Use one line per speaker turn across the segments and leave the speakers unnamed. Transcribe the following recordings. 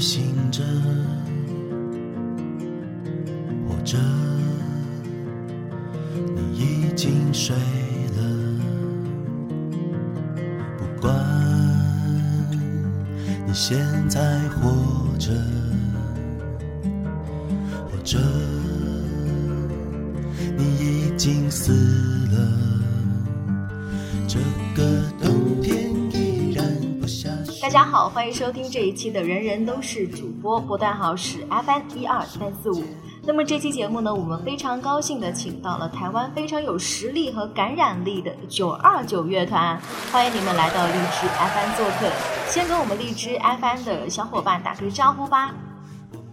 醒着，或者你已经睡了。不管你现在活着，或者你已经死了，
家好，欢迎收听这一期的《人人都是主播》，播段号是 FM 一二三四五。那么这期节目呢，我们非常高兴的请到了台湾非常有实力和感染力的九二九乐团，欢迎你们来到荔枝 FM 做客。先跟我们荔枝 FM 的小伙伴打个招呼吧。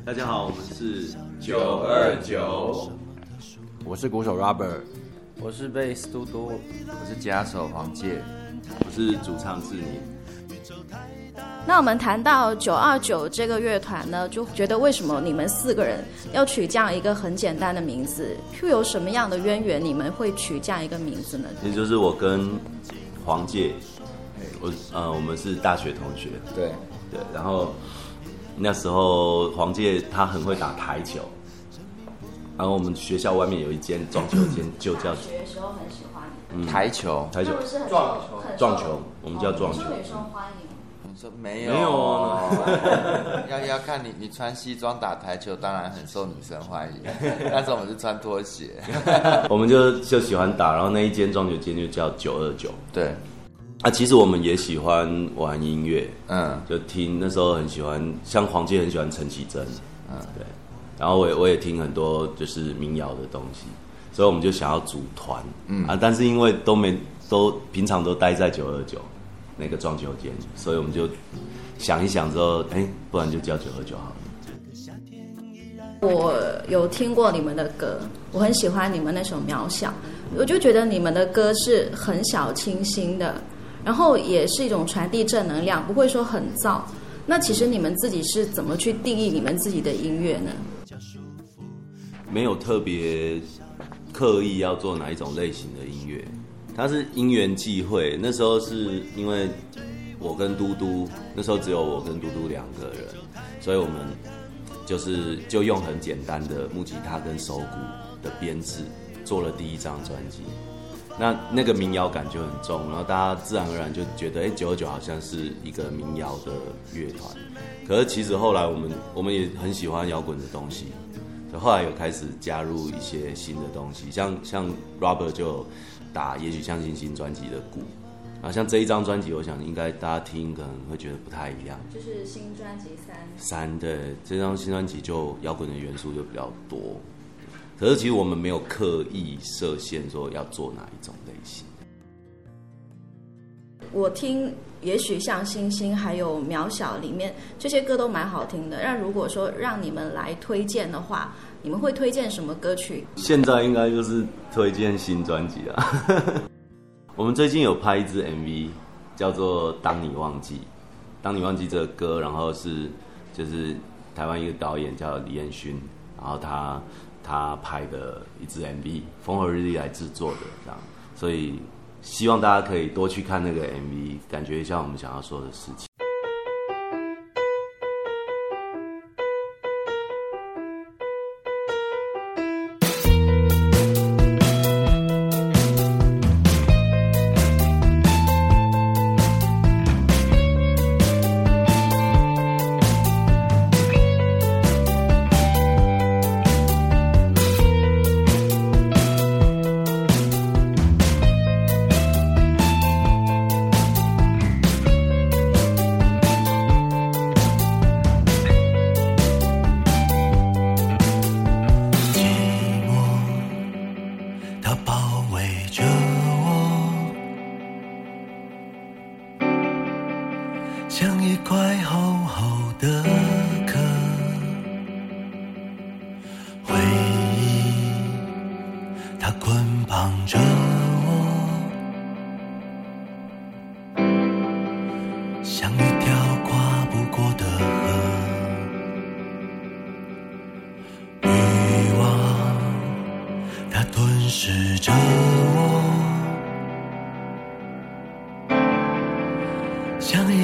大家好，我们是
九二九，
我是鼓手 Robert，
我是贝斯嘟嘟，我是吉他手黄介，
我是主唱志宁。
那我们谈到九二九这个乐团呢，就觉得为什么你们四个人要取这样一个很简单的名字？又有什么样的渊源，你们会取这样一个名字呢？
也就是我跟黄介，我呃，我们是大学同学，
对
对，然后那时候黄介他很会打台球，然后我们学校外面有一间撞球间，就叫
学的时候很喜欢
嗯
台球。
台球
是很
撞球
撞球，我们叫撞球。
女生欢迎。
我说没有，
没有哦
要 要看你你穿西装打台球，当然很受女生欢迎。但是我们是穿拖鞋，
我们就就喜欢打，然后那一间装酒间就叫九二九。
对，
啊，其实我们也喜欢玩音乐，
嗯。
就听那时候很喜欢，像黄健很喜欢陈绮贞，嗯，对，然后我也我也听很多就是民谣的东西，所以我们就想要组团，嗯。啊，但是因为都没都平常都待在九二九那个撞球间，所以我们就想一想之后，哎，不然就叫九二九好了。
我有听过你们的歌，我很喜欢你们那首《渺小》，我就觉得你们的歌是很小清新的，然后也是一种传递正能量，不会说很燥。那其实你们自己是怎么去定义你们自己的音乐呢？
没有特别刻意要做哪一种类型的音乐，他是因缘际会。那时候是因为我跟嘟嘟，那时候只有我跟嘟嘟两个人，所以我们就是就用很简单的木吉他跟手鼓的编制做了第一张专辑。那那个民谣感就很重，然后大家自然而然就觉得，哎、九九九好像是一个民谣的乐团。可是其实后来我们我们也很喜欢摇滚的东西，所以后来有开始加入一些新的东西，像像 Robert 就打《也许像星星》专辑的鼓，啊，像这一张专辑，我想应该大家听可能会觉得不太一样。
就是新专辑三。
三对这张新专辑就摇滚的元素就比较多，可是其实我们没有刻意设限说要做哪一种类型。
我听，也许像星星还有渺小里面这些歌都蛮好听的。那如果说让你们来推荐的话，你们会推荐什么歌曲？
现在应该就是推荐新专辑啊。我们最近有拍一支 MV，叫做《当你忘记》。当你忘记这个歌，然后是就是台湾一个导演叫李彦勋，然后他他拍的一支 MV，风和日丽来制作的这样，所以希望大家可以多去看那个 MV，感觉一下我们想要说的事情。
像一块厚厚的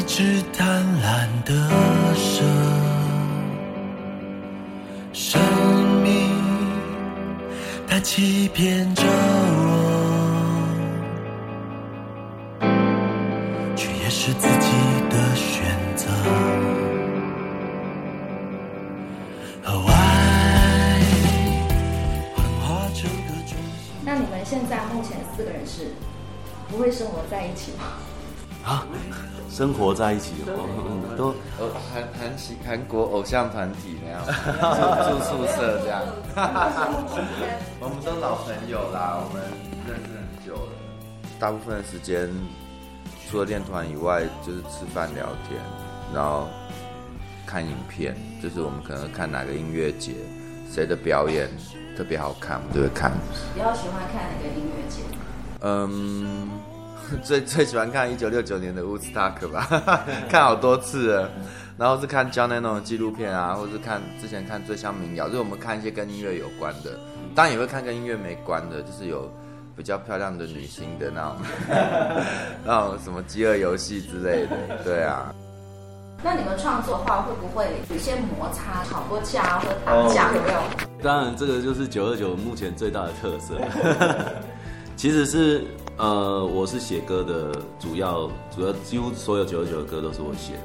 只贪婪的手生命它欺骗着我却也是自己的选择和爱
那你们现在目前四个人是不会生活在一起吗
啊，生活在一起哦，都
呃，韩韩系韩国偶像团体那样，住住宿舍这样。我们都老朋友啦，我们认识很久了。大部分的时间除了练团以外，就是吃饭聊天，然后看影片，就是我们可能看哪个音乐节，谁的表演特别好看，我们就会看。
比较喜欢看哪个音乐节？
嗯，最最喜欢看一九六九年的 Woodstock 吧，看好多次了。然后是看 John Lennon 的纪录片啊，或是看之前看最香民谣，就是我们看一些跟音乐有关的，当然也会看跟音乐没关的，就是有比较漂亮的女星的那种，那种什么饥饿游戏之类的，对啊。
那你们创作的话，会不会有一些摩擦、吵过架或者打架？有没有？
当然，这个就是九二九目前最大的特色。其实是呃，我是写歌的主要，主要几乎所有九二九的歌都是我写的，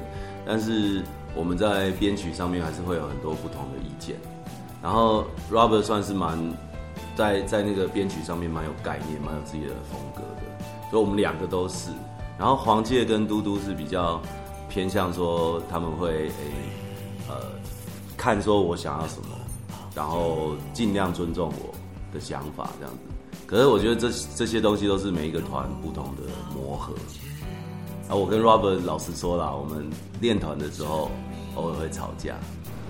但是我们在编曲上面还是会有很多不同的意见。然后 Robert 算是蛮在在那个编曲上面蛮有概念、蛮有自己的风格的，所以我们两个都是。然后黄介跟嘟嘟是比较偏向说他们会诶、呃看说我想要什么，然后尽量尊重我的想法这样子。可是我觉得这这些东西都是每一个团不同的磨合。啊，我跟 Robert 老实说啦，我们练团的时候偶尔会吵架。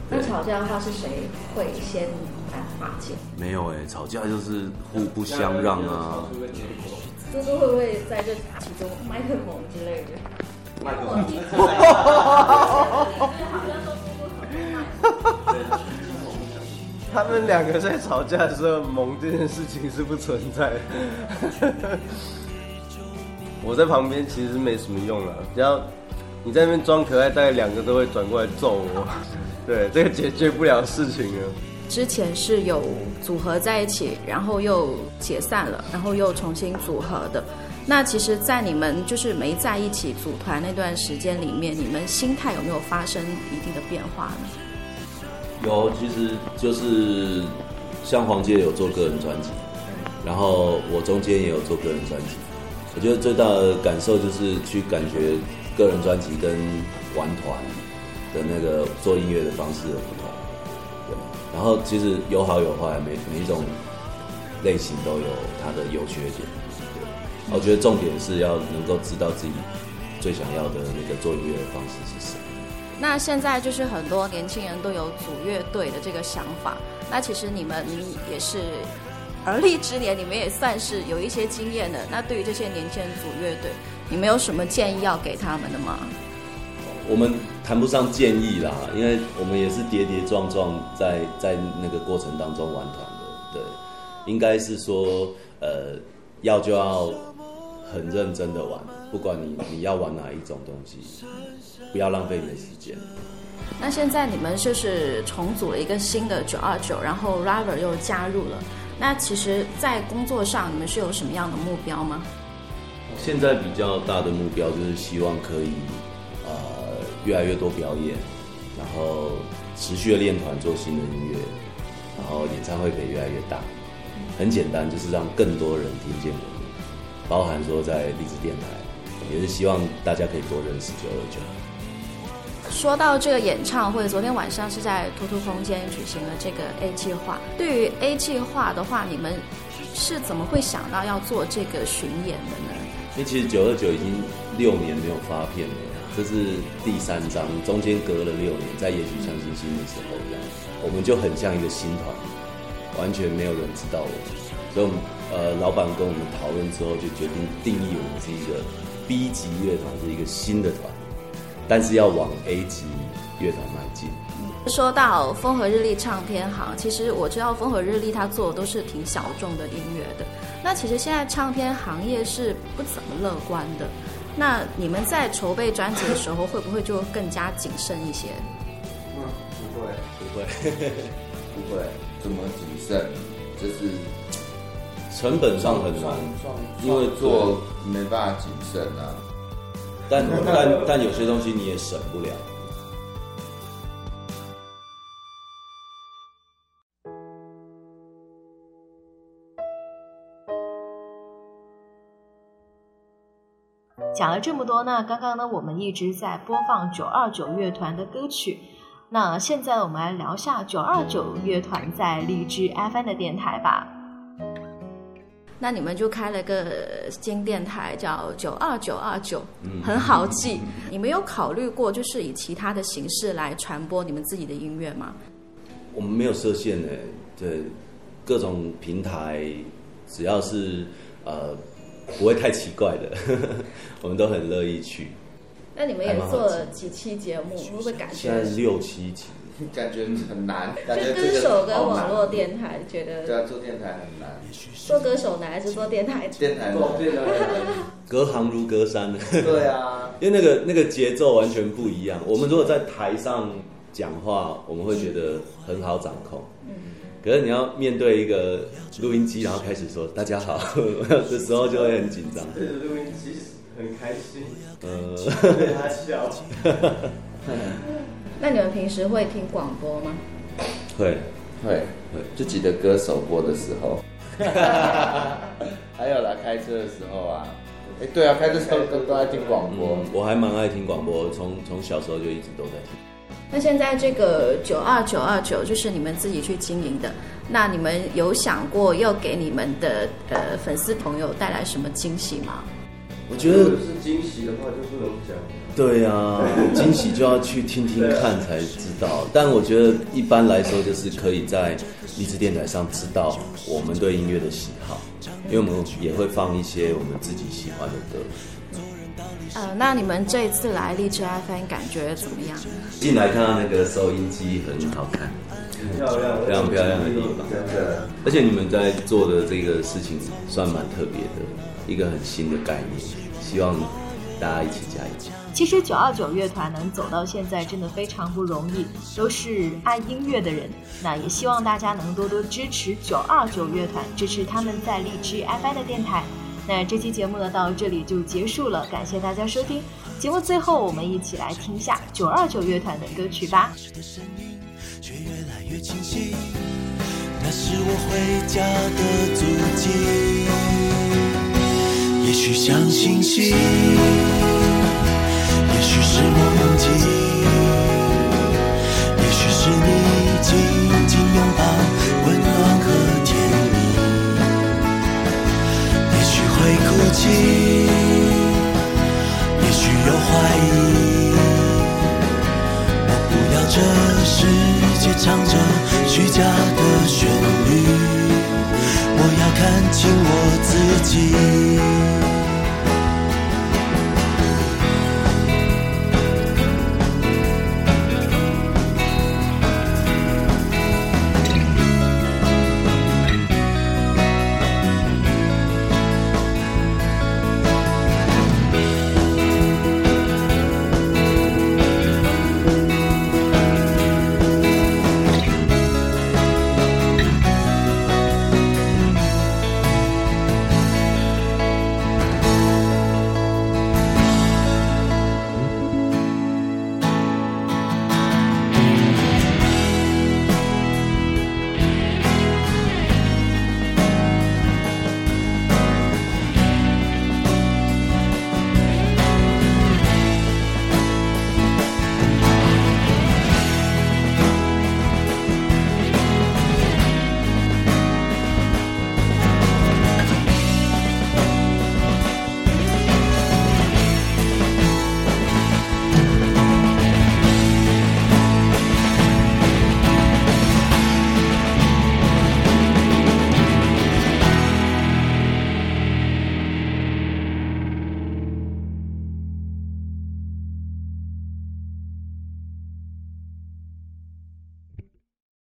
那吵架的话，是谁会先来发解？
没有哎、吵架就是互不相让啊。
嘟嘟会不会在这其中麦克风之类的？
他们两个在吵架的时候，萌这件事情是不存在的。我在旁边其实没什么用了，只要你在那边装可爱，大概两个都会转过来揍我。对，这个解决不了事情了。
之前是有组合在一起，然后又解散了，然后又重新组合的。那其实，在你们就是没在一起组团那段时间里面，你们心态有没有发生一定的变化呢？
有，其实就是像黄杰有做个人专辑，然后我中间也有做个人专辑。我觉得最大的感受就是去感觉个人专辑跟玩团的那个做音乐的方式的不同。对，然后其实有好有坏，每每一种类型都有它的优缺点。我觉得重点是要能够知道自己最想要的那个做音乐的方式是什么。
那现在就是很多年轻人都有组乐队的这个想法。那其实你们也是而立之年，你们也算是有一些经验的。那对于这些年轻人组乐队，你们有什么建议要给他们的吗？
我们谈不上建议啦，因为我们也是跌跌撞撞在在那个过程当中玩团的，对，应该是说，呃，要就要很认真的玩，不管你你要玩哪一种东西，不要浪费你的时间。
那现在你们就是重组了一个新的九二九，然后 Robert 又加入了。那其实，在工作上你们是有什么样的目标吗？
现在比较大的目标就是希望可以呃越来越多表演，然后持续的练团做新的音乐，然后演唱会可以越来越大。很简单，就是让更多人听见我们，包含说在荔枝电台，也是希望大家可以多认识九二九。
说到这个演唱会，昨天晚上是在图图空间举行了这个 A 计划。对于 A 计划的话，你们是怎么会想到要做这个巡演的呢？
因为其实九二九已经六年没有发片了，这是第三张，中间隔了六年，在也许相信心的时候，我们就很像一个新团，完全没有人知道我们，所以我们呃老板跟我们讨论之后，就决定定义我们是一个 B 级乐团，是一个新的团，但是要往 A 级乐团迈进。
说到风和日丽唱片行，其实我知道风和日丽他做的都是挺小众的音乐的。那其实现在唱片行业是不怎么乐观的。那你们在筹备专辑的时候，会不会就更加谨慎一些？
嗯，不会，
不会，
不会，怎么谨慎？就是
成本上很难，因为
做没办法谨慎啊。
但 但但有些东西你也省不了。
讲了这么多，那刚刚呢，我们一直在播放九二九乐团的歌曲。那现在我们来聊下九二九乐团在荔枝 FM 的电台吧。
那你们就开了个新电台，叫九二九二九，很好记。你们有考虑过，就是以其他的形式来传播你们自己的音乐吗？
我们没有设限的，对各种平台，只要是呃不会太奇怪的，我们都很乐意去。
那你们也做了几期节目，会不会感觉？
现在六七期，
感觉很难。感觉
歌手跟网络电台，觉得
对啊，做电台很难。
做歌手难还是做电台？
电台做电台，
隔行如隔山。
对啊，
因为那个那个节奏完全不一样。我们如果在台上讲话，我们会觉得很好掌控。嗯。可是你要面对一个录音机，然后开始说“大家好”的时候，就会很紧张。
对着录音机很开心。
呃，
对他笑。
那你们平时会听广播吗？
会
会会，自己的歌手播的时候。还有啦，开车的时候啊。哎，对啊，开车时候都都爱听广播。
我还蛮爱听广播，从从小时候就一直都在听。
那现在这个九二九二九就是你们自己去经营的，那你们有想过要给你们的呃粉丝朋友带来什么惊喜吗？
我觉得
是惊喜的话就不能讲。
对呀，惊喜就要去听听看才知道。但我觉得一般来说，就是可以在荔枝电台上知道我们对音乐的喜好，因为我们也会放一些我们自己喜欢的歌。
呃，那你们这一次来荔枝 FM 感觉怎么样？
进来看到那个收音机很好看，
漂亮，
非常漂亮的地方。
真的，
而且你们在做的这个事情算蛮特别的，一个很新的概念，希望大家一起加油。
其实九二九乐团能走到现在真的非常不容易，都是爱音乐的人。那也希望大家能多多支持九二九乐团，支持他们在荔枝 FM 的电台。那这期节目呢到这里就结束了，感谢大家收听。节目最后，我们一起来听一下九二九乐团的歌曲吧。
却越来越清晰，那是我回家的足迹。也许像星星，也许是梦境，也许是你紧紧拥抱，温暖和甜蜜。也许会哭泣，也许有怀疑。我不要这世界唱着虚假的旋律，我要看清我自己。